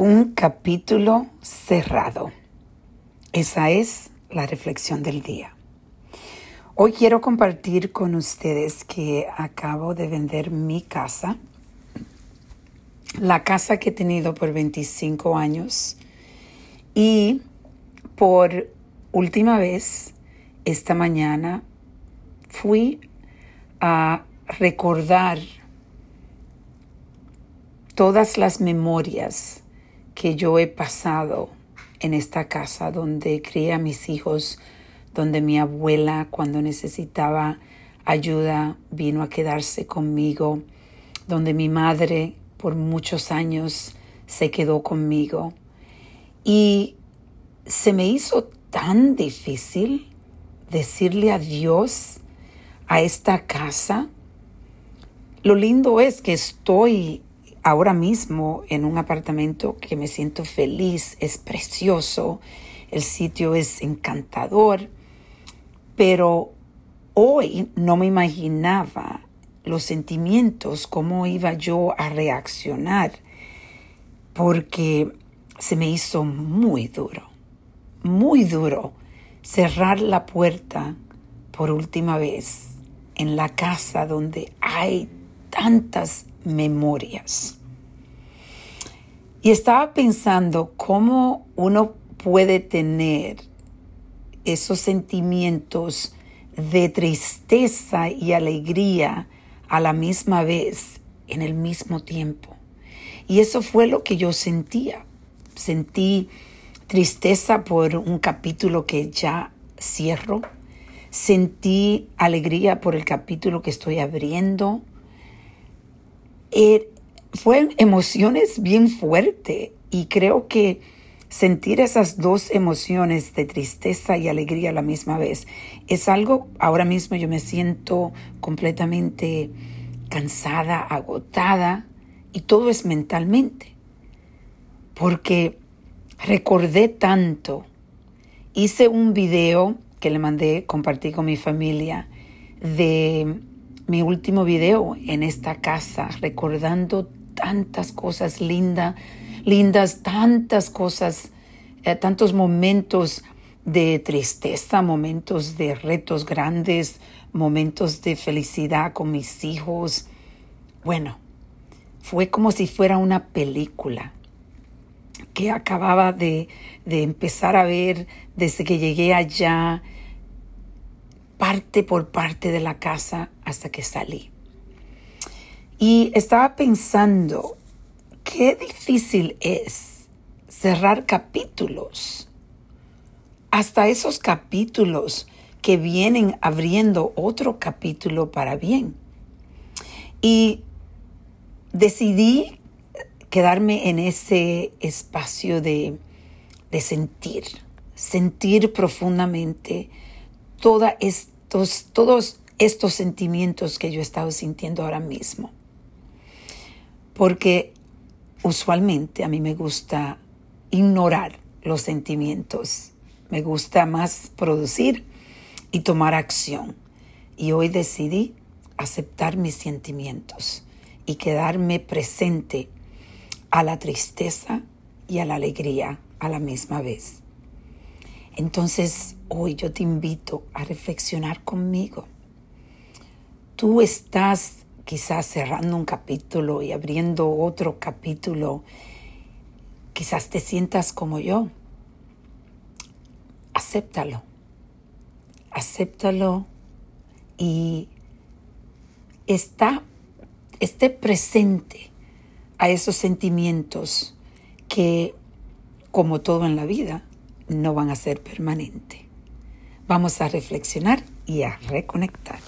Un capítulo cerrado. Esa es la reflexión del día. Hoy quiero compartir con ustedes que acabo de vender mi casa, la casa que he tenido por 25 años y por última vez esta mañana fui a recordar todas las memorias que yo he pasado en esta casa donde crié a mis hijos, donde mi abuela cuando necesitaba ayuda vino a quedarse conmigo, donde mi madre por muchos años se quedó conmigo. Y se me hizo tan difícil decirle adiós a esta casa. Lo lindo es que estoy ahora mismo en un apartamento que me siento feliz, es precioso, el sitio es encantador, pero hoy no me imaginaba los sentimientos, cómo iba yo a reaccionar, porque se me hizo muy duro, muy duro cerrar la puerta por última vez en la casa donde hay tantas memorias. Y estaba pensando cómo uno puede tener esos sentimientos de tristeza y alegría a la misma vez, en el mismo tiempo. Y eso fue lo que yo sentía. Sentí tristeza por un capítulo que ya cierro. Sentí alegría por el capítulo que estoy abriendo. Fueron emociones bien fuertes y creo que sentir esas dos emociones de tristeza y alegría a la misma vez es algo, ahora mismo yo me siento completamente cansada, agotada y todo es mentalmente. Porque recordé tanto, hice un video que le mandé, compartí con mi familia de mi último video en esta casa, recordando tantas cosas lindas, lindas, tantas cosas, eh, tantos momentos de tristeza, momentos de retos grandes, momentos de felicidad con mis hijos. Bueno, fue como si fuera una película que acababa de, de empezar a ver desde que llegué allá parte por parte de la casa hasta que salí. Y estaba pensando, qué difícil es cerrar capítulos, hasta esos capítulos que vienen abriendo otro capítulo para bien. Y decidí quedarme en ese espacio de, de sentir, sentir profundamente toda estos, todos estos sentimientos que yo he estado sintiendo ahora mismo. Porque usualmente a mí me gusta ignorar los sentimientos. Me gusta más producir y tomar acción. Y hoy decidí aceptar mis sentimientos y quedarme presente a la tristeza y a la alegría a la misma vez. Entonces, hoy yo te invito a reflexionar conmigo. Tú estás quizás cerrando un capítulo y abriendo otro capítulo. Quizás te sientas como yo. Acéptalo. Acéptalo y está, esté presente a esos sentimientos que, como todo en la vida, no van a ser permanentes. Vamos a reflexionar y a reconectar.